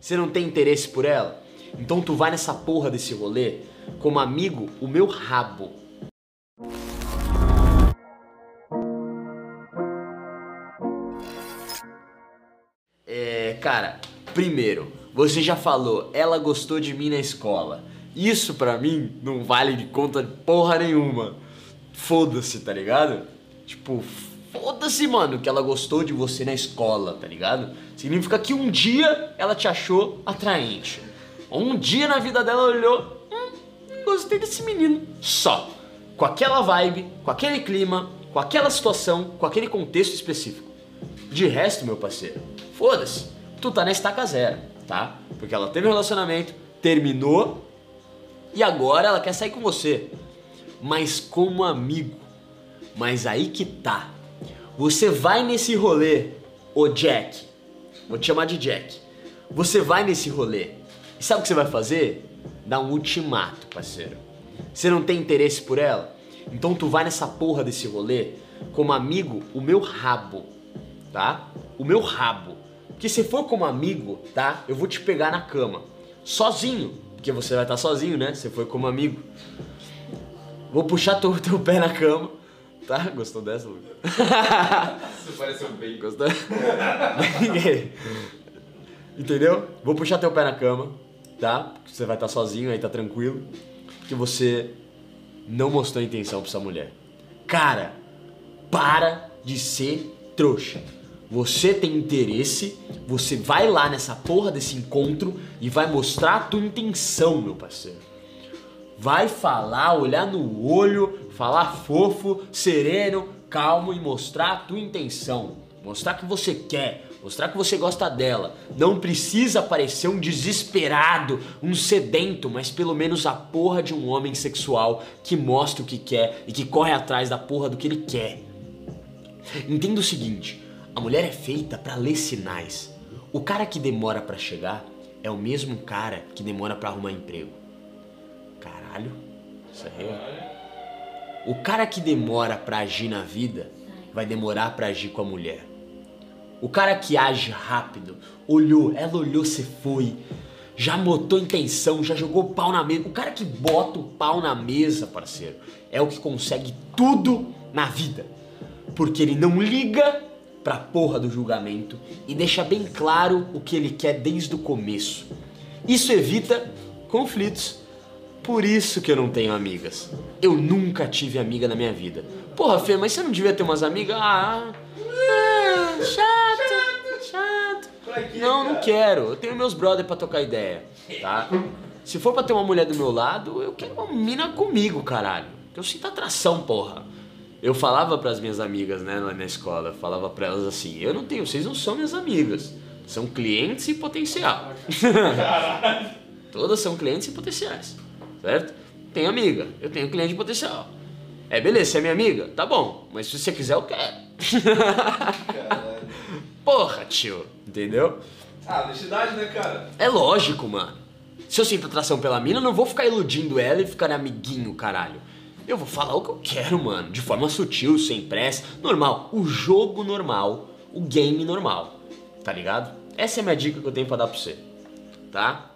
Você não tem interesse por ela? Então tu vai nessa porra desse rolê como amigo o meu rabo. É, cara, primeiro, você já falou, ela gostou de mim na escola. Isso pra mim não vale de conta de porra nenhuma. Foda-se, tá ligado? Tipo, foda-se, mano, que ela gostou de você na escola, tá ligado? Significa que um dia ela te achou atraente. Um dia na vida dela olhou, hum, gostei desse menino. Só. Com aquela vibe, com aquele clima, com aquela situação, com aquele contexto específico. De resto, meu parceiro, foda-se. Tu tá na estaca zero, tá? Porque ela teve um relacionamento, terminou e agora ela quer sair com você. Mas como amigo. Mas aí que tá. Você vai nesse rolê, ô Jack. Vou te chamar de Jack. Você vai nesse rolê. E sabe o que você vai fazer? Dar um ultimato, parceiro. Você não tem interesse por ela? Então tu vai nessa porra desse rolê como amigo o meu rabo, tá? O meu rabo. Porque se for como amigo, tá? Eu vou te pegar na cama. Sozinho. Porque você vai estar sozinho, né? Você foi como amigo. Vou puxar teu, teu pé na cama. Tá? Gostou dessa, Lucas? Isso pareceu bem. Gostou? Entendeu? Vou puxar teu pé na cama, tá? Você vai estar sozinho aí, tá tranquilo. Porque você não mostrou intenção pra essa mulher. Cara, para de ser trouxa. Você tem interesse, você vai lá nessa porra desse encontro e vai mostrar a tua intenção, meu parceiro. Vai falar, olhar no olho, falar fofo, sereno, calmo e mostrar a tua intenção. Mostrar que você quer, mostrar que você gosta dela. Não precisa parecer um desesperado, um sedento, mas pelo menos a porra de um homem sexual que mostra o que quer e que corre atrás da porra do que ele quer. Entenda o seguinte: a mulher é feita para ler sinais. O cara que demora para chegar é o mesmo cara que demora para arrumar emprego. Caralho, isso é real. O cara que demora para agir na vida vai demorar para agir com a mulher. O cara que age rápido, olhou, ela olhou, você foi, já botou intenção, já jogou o pau na mesa. O cara que bota o pau na mesa, parceiro, é o que consegue tudo na vida. Porque ele não liga pra porra do julgamento e deixa bem claro o que ele quer desde o começo. Isso evita conflitos. Por isso que eu não tenho amigas. Eu nunca tive amiga na minha vida. Porra, Fê, mas você não devia ter umas amigas? Ah, ah chato, chato. Não, não quero. Eu tenho meus brother pra tocar ideia, tá? Se for pra ter uma mulher do meu lado, eu quero uma mina comigo, caralho. Que eu sinto atração, porra. Eu falava pras minhas amigas, né, lá na escola, falava pra elas assim: eu não tenho, vocês não são minhas amigas. São clientes e potencial. Todas são clientes e potenciais, certo? Tenho amiga, eu tenho cliente potencial. É, beleza, você é minha amiga? Tá bom, mas se você quiser, eu quero. Porra, tio, entendeu? Ah, honestidade, né, cara? É lógico, mano. Se eu sinto atração pela mina, eu não vou ficar iludindo ela e ficar amiguinho, caralho. Eu vou falar o que eu quero, mano. De forma sutil, sem pressa. Normal. O jogo normal. O game normal. Tá ligado? Essa é a minha dica que eu tenho pra dar pra você. Tá?